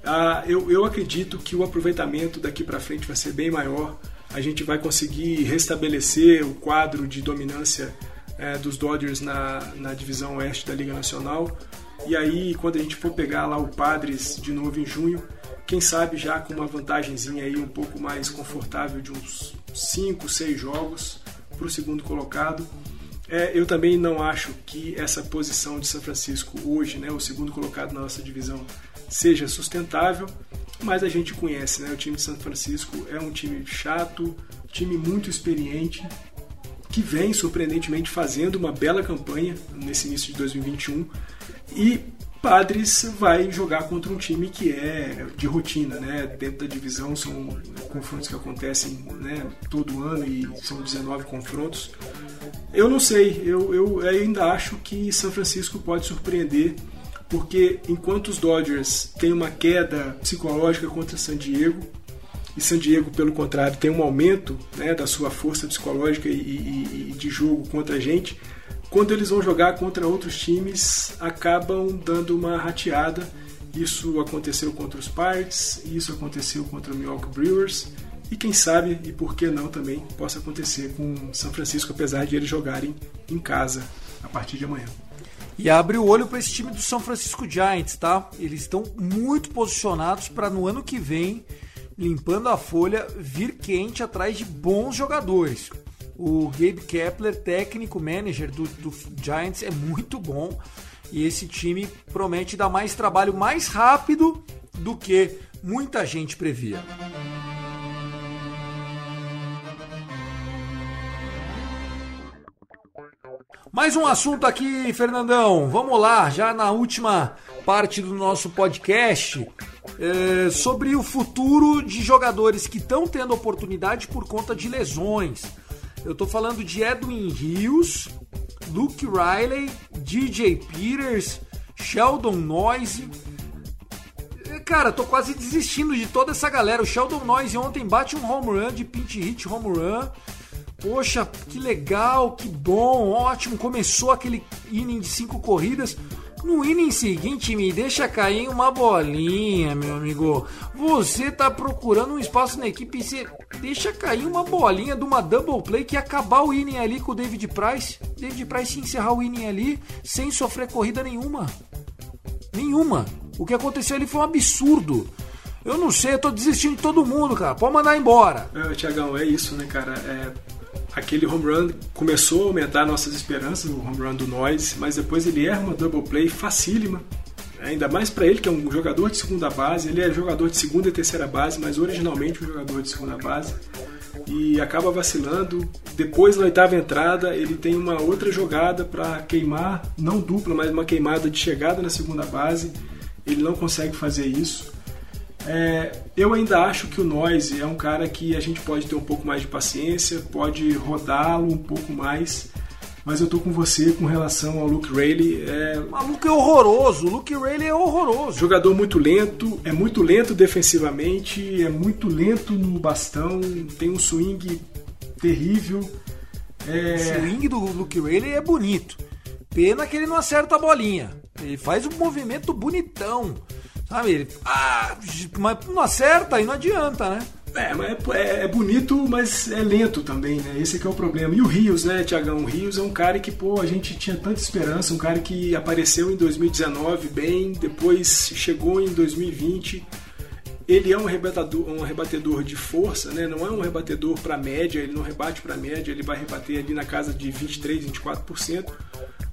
Ah, eu, eu acredito que o aproveitamento daqui para frente vai ser bem maior. A gente vai conseguir restabelecer o quadro de dominância é, dos Dodgers na, na divisão oeste da Liga Nacional. E aí, quando a gente for pegar lá o Padres de novo em junho, quem sabe já com uma vantagemzinha aí um pouco mais confortável de uns 5, 6 jogos para o segundo colocado. É, eu também não acho que essa posição de São Francisco hoje, né, o segundo colocado na nossa divisão, seja sustentável, mas a gente conhece, né, o time de São Francisco é um time chato, time muito experiente, que vem surpreendentemente fazendo uma bela campanha nesse início de 2021 e Padres vai jogar contra um time que é de rotina, né? Dentro da divisão são confrontos que acontecem né, todo ano e são 19 confrontos. Eu não sei, eu, eu ainda acho que São Francisco pode surpreender, porque enquanto os Dodgers têm uma queda psicológica contra San Diego, e San Diego, pelo contrário, tem um aumento né, da sua força psicológica e, e, e, de jogo contra a gente. Quando eles vão jogar contra outros times, acabam dando uma rateada. Isso aconteceu contra os Pirates, isso aconteceu contra o Milwaukee Brewers e quem sabe e por que não também possa acontecer com São Francisco, apesar de eles jogarem em casa a partir de amanhã. E abre o olho para esse time do São Francisco Giants, tá? Eles estão muito posicionados para no ano que vem limpando a folha, vir quente atrás de bons jogadores. O Gabe Kepler, técnico manager do, do Giants, é muito bom e esse time promete dar mais trabalho mais rápido do que muita gente previa. Mais um assunto aqui, Fernandão. Vamos lá, já na última parte do nosso podcast é, sobre o futuro de jogadores que estão tendo oportunidade por conta de lesões. Eu estou falando de Edwin Rios, Luke Riley, DJ Peters, Sheldon Noise. É, cara, tô quase desistindo de toda essa galera. O Sheldon Noise ontem bate um home run de pinch hit home run. Poxa, que legal, que bom, ótimo. Começou aquele inning de cinco corridas. No inning seguinte, me deixa cair uma bolinha, meu amigo. Você tá procurando um espaço na equipe e você deixa cair uma bolinha de uma double play que acabar o inning ali com o David Price. David Price encerrar o inning ali sem sofrer corrida nenhuma. Nenhuma. O que aconteceu ali foi um absurdo. Eu não sei, eu tô desistindo de todo mundo, cara. Pode mandar embora. É, Tiagão, é isso, né, cara? É aquele home run começou a aumentar nossas esperanças, o home run do Noise, mas depois ele erra uma double play facílima. Ainda mais para ele, que é um jogador de segunda base, ele é jogador de segunda e terceira base, mas originalmente um jogador de segunda base. E acaba vacilando. Depois, na oitava entrada, ele tem uma outra jogada para queimar, não dupla, mas uma queimada de chegada na segunda base. Ele não consegue fazer isso. É, eu ainda acho que o Noise é um cara que a gente pode ter um pouco mais de paciência, pode rodá-lo um pouco mais, mas eu tô com você com relação ao Luke Rayleigh. É... O maluco é horroroso, o Luke Rayleigh é horroroso. Jogador muito lento, é muito lento defensivamente, é muito lento no bastão, tem um swing terrível. É... O swing do Luke Rayleigh é bonito. Pena que ele não acerta a bolinha. Ele faz um movimento bonitão. Sabe? Ele, ah, mas não acerta e não adianta, né? É, mas é, é, bonito, mas é lento também, né? Esse é que é o problema. E o Rios, né, Tiagão? O Rios é um cara que, pô, a gente tinha tanta esperança, um cara que apareceu em 2019 bem, depois chegou em 2020. Ele é um rebatedor, um rebatedor de força, né? Não é um rebatedor para média, ele não rebate para média, ele vai rebater ali na casa de 23, 24%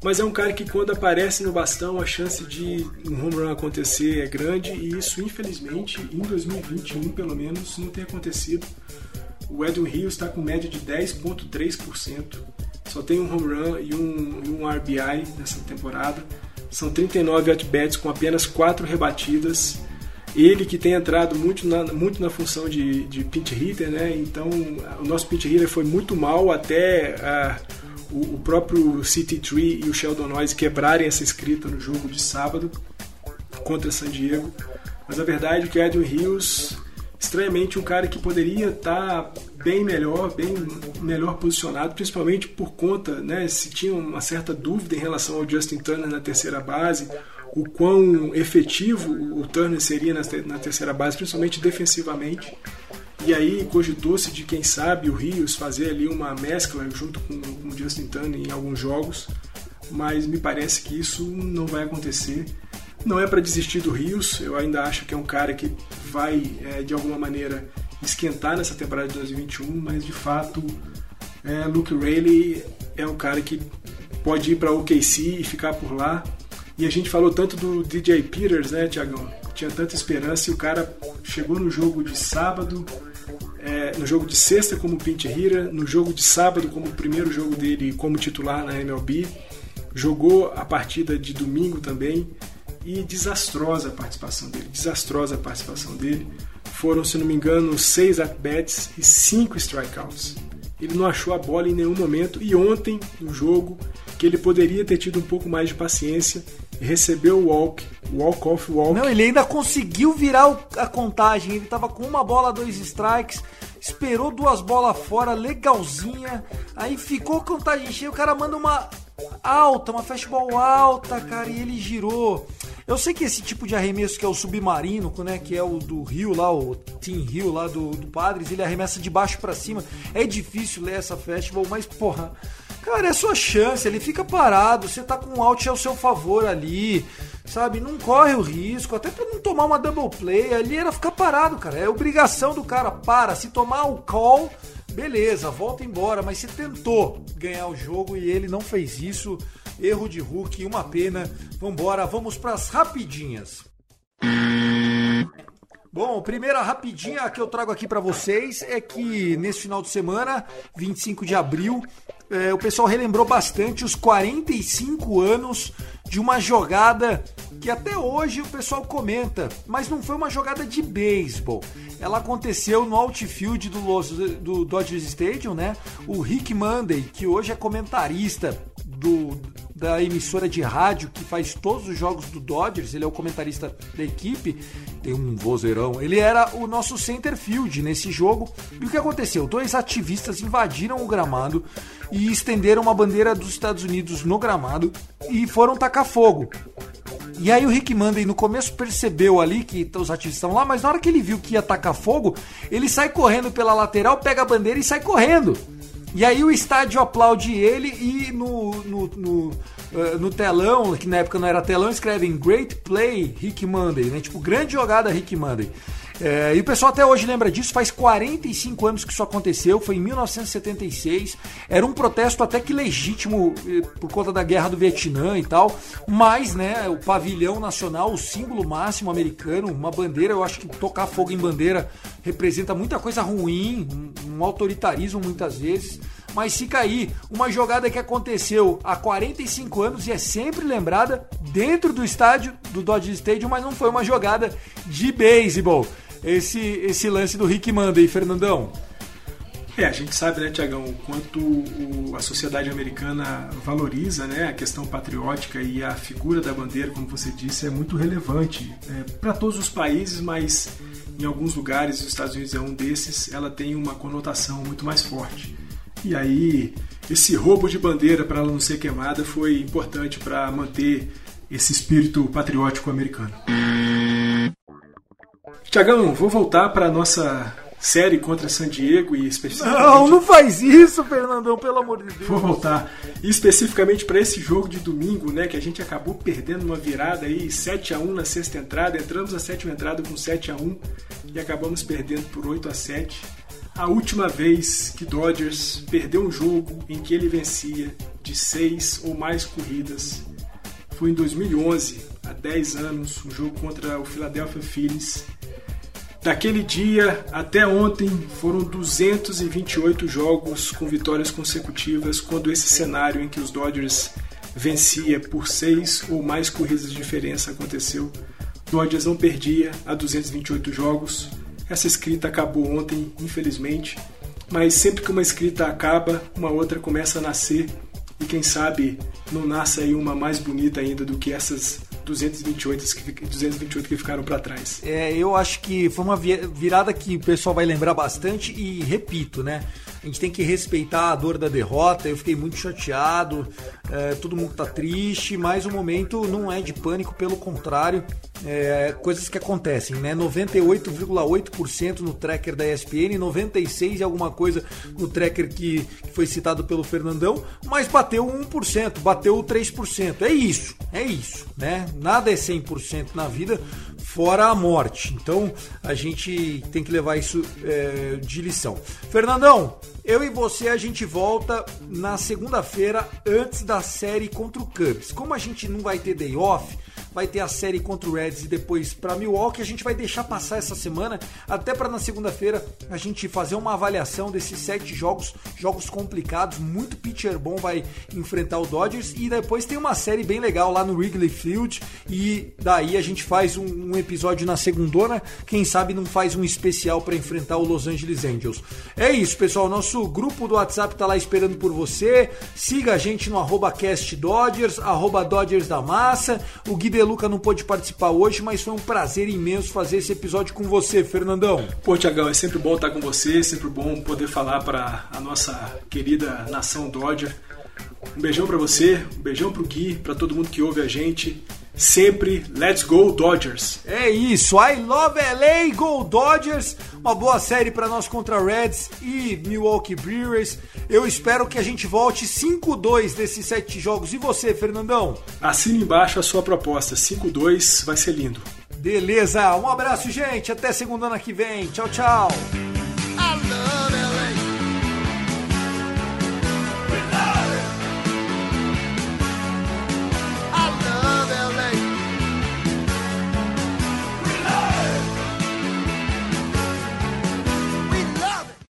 mas é um cara que quando aparece no bastão a chance de um home run acontecer é grande e isso infelizmente em 2021 pelo menos não tem acontecido. O Edwin Rios está com média de 10.3%, só tem um home run e um, e um RBI nessa temporada. São 39 at-bats com apenas 4 rebatidas. Ele que tem entrado muito na, muito na função de, de pinch hitter, né? Então o nosso pinch hitter foi muito mal até a o, o próprio City Tree e o Sheldon Noise quebrarem essa escrita no jogo de sábado contra San Diego. Mas a verdade é que Edwin Rios, estranhamente, um cara que poderia estar tá bem melhor, bem melhor posicionado, principalmente por conta, né, se tinha uma certa dúvida em relação ao Justin Turner na terceira base, o quão efetivo o Turner seria na terceira base, principalmente defensivamente. E aí cogitou-se de quem sabe o Rios fazer ali uma mescla junto com, o Justin Turner em alguns jogos, mas me parece que isso não vai acontecer. Não é para desistir do Rios, eu ainda acho que é um cara que vai é, de alguma maneira esquentar nessa temporada de 2021, mas de fato é, Luke Rayleigh é um cara que pode ir para OKC e ficar por lá. E a gente falou tanto do DJ Peters, né, Tiagão? Tinha tanta esperança e o cara chegou no jogo de sábado, é, no jogo de sexta como pinch hitter, no jogo de sábado como o primeiro jogo dele como titular na MLB, jogou a partida de domingo também e desastrosa a participação dele, desastrosa a participação dele. Foram, se não me engano, seis at-bats e cinco strikeouts. Ele não achou a bola em nenhum momento e ontem no jogo que ele poderia ter tido um pouco mais de paciência recebeu o walk, walk off walk. Não, ele ainda conseguiu virar a contagem. Ele tava com uma bola, dois strikes, esperou duas bolas fora, legalzinha. Aí ficou contagem cheia. O cara manda uma alta, uma fastball alta, cara, e ele girou. Eu sei que esse tipo de arremesso que é o submarino, né, que é o do Rio lá, o Team Rio lá do, do Padres, ele arremessa de baixo para cima. É difícil ler essa festival, mas porra, Cara, é sua chance, ele fica parado, você tá com um out ao seu favor ali, sabe? Não corre o risco, até pra não tomar uma double play, ali era ficar parado, cara. É obrigação do cara, para. Se tomar o call, beleza, volta embora, mas você tentou ganhar o jogo e ele não fez isso. Erro de Hulk, uma pena. Vambora, vamos pras rapidinhas. Bom, primeira rapidinha que eu trago aqui para vocês é que nesse final de semana, 25 de abril, é, o pessoal relembrou bastante os 45 anos de uma jogada que até hoje o pessoal comenta, mas não foi uma jogada de beisebol. Ela aconteceu no outfield do, Los, do Dodgers Stadium, né? O Rick Monday, que hoje é comentarista do, da emissora de rádio que faz todos os jogos do Dodgers, ele é o comentarista da equipe, tem um vozeirão. Ele era o nosso center field nesse jogo. E o que aconteceu? Dois ativistas invadiram o gramado e estenderam uma bandeira dos Estados Unidos no gramado e foram tacar fogo. E aí o Rick Manday no começo percebeu ali que os ativistas estão lá, mas na hora que ele viu que ia tacar fogo, ele sai correndo pela lateral, pega a bandeira e sai correndo. E aí o estádio aplaude ele e no, no, no, uh, no, telão, que na época não era telão, escrevem Great Play Rick Monday, né? Tipo, grande jogada Rick Monday. É, e o pessoal até hoje lembra disso, faz 45 anos que isso aconteceu, foi em 1976. Era um protesto até que legítimo eh, por conta da guerra do Vietnã e tal, mas, né, o pavilhão nacional, o símbolo máximo americano, uma bandeira, eu acho que tocar fogo em bandeira representa muita coisa ruim, um, autoritarismo muitas vezes. Mas fica aí uma jogada que aconteceu há 45 anos e é sempre lembrada dentro do estádio do Dodge Stadium, mas não foi uma jogada de beisebol. Esse, esse lance do Rick Manda aí, Fernandão. É, a gente sabe, né, Tiagão, o quanto o, a sociedade americana valoriza né, a questão patriótica e a figura da bandeira, como você disse, é muito relevante é, para todos os países, mas em alguns lugares, os Estados Unidos é um desses, ela tem uma conotação muito mais forte. E aí, esse roubo de bandeira para ela não ser queimada foi importante para manter esse espírito patriótico americano. Tiagão, vou voltar para nossa série contra San Diego e especificamente. Não, não faz isso, Fernandão, pelo amor de Deus. Vou voltar especificamente para esse jogo de domingo, né, que a gente acabou perdendo uma virada aí 7 a 1 na sexta entrada, entramos na sétima entrada com 7 a 1 e acabamos perdendo por 8 a 7. A última vez que Dodgers perdeu um jogo em que ele vencia de seis ou mais corridas foi em 2011, há 10 anos, um jogo contra o Philadelphia Phillies. Daquele dia até ontem foram 228 jogos com vitórias consecutivas, quando esse cenário em que os Dodgers vencia por seis ou mais corridas de diferença aconteceu. Dodgers não perdia a 228 jogos. Essa escrita acabou ontem, infelizmente, mas sempre que uma escrita acaba, uma outra começa a nascer e quem sabe não nasce aí uma mais bonita ainda do que essas 228 que, 228 que ficaram para trás. É, eu acho que foi uma virada que o pessoal vai lembrar bastante e repito, né? A gente tem que respeitar a dor da derrota. Eu fiquei muito chateado, é, todo mundo tá triste, mas o momento não é de pânico, pelo contrário, é, coisas que acontecem, né? 98,8% no tracker da ESPN, 96 e alguma coisa no tracker que, que foi citado pelo Fernandão, mas bateu 1%, bateu 3%. É isso, é isso, né? Nada é 100% na vida, fora a morte. Então a gente tem que levar isso é, de lição. Fernandão, eu e você a gente volta na segunda-feira antes da série contra o Cubs. Como a gente não vai ter day off, vai ter a série contra o Reds e depois para Milwaukee. A gente vai deixar passar essa semana até para na segunda-feira a gente fazer uma avaliação desses sete jogos, jogos complicados. Muito pitcher bom vai enfrentar o Dodgers e depois tem uma série bem legal lá no Wrigley Field e daí a gente faz um, um episódio na segundona. Quem sabe não faz um especial para enfrentar o Los Angeles Angels. É isso, pessoal. Nosso grupo do WhatsApp tá lá esperando por você. Siga a gente no arroba castdodgers, arroba Dodgers da Massa. O Gui Luca não pôde participar hoje, mas foi um prazer imenso fazer esse episódio com você, Fernandão. Pô, Tiagão, é sempre bom estar com você, é sempre bom poder falar para a nossa querida nação Dodger. Um beijão para você, um beijão pro Gui, para todo mundo que ouve a gente sempre Let's Go Dodgers. É isso, I love LA, Go Dodgers. Uma boa série para nós contra Reds e Milwaukee Brewers. Eu espero que a gente volte 5-2 desses sete jogos. E você, Fernandão? Assine embaixo a sua proposta. 5-2 vai ser lindo. Beleza, um abraço, gente. Até segunda que vem. Tchau, tchau.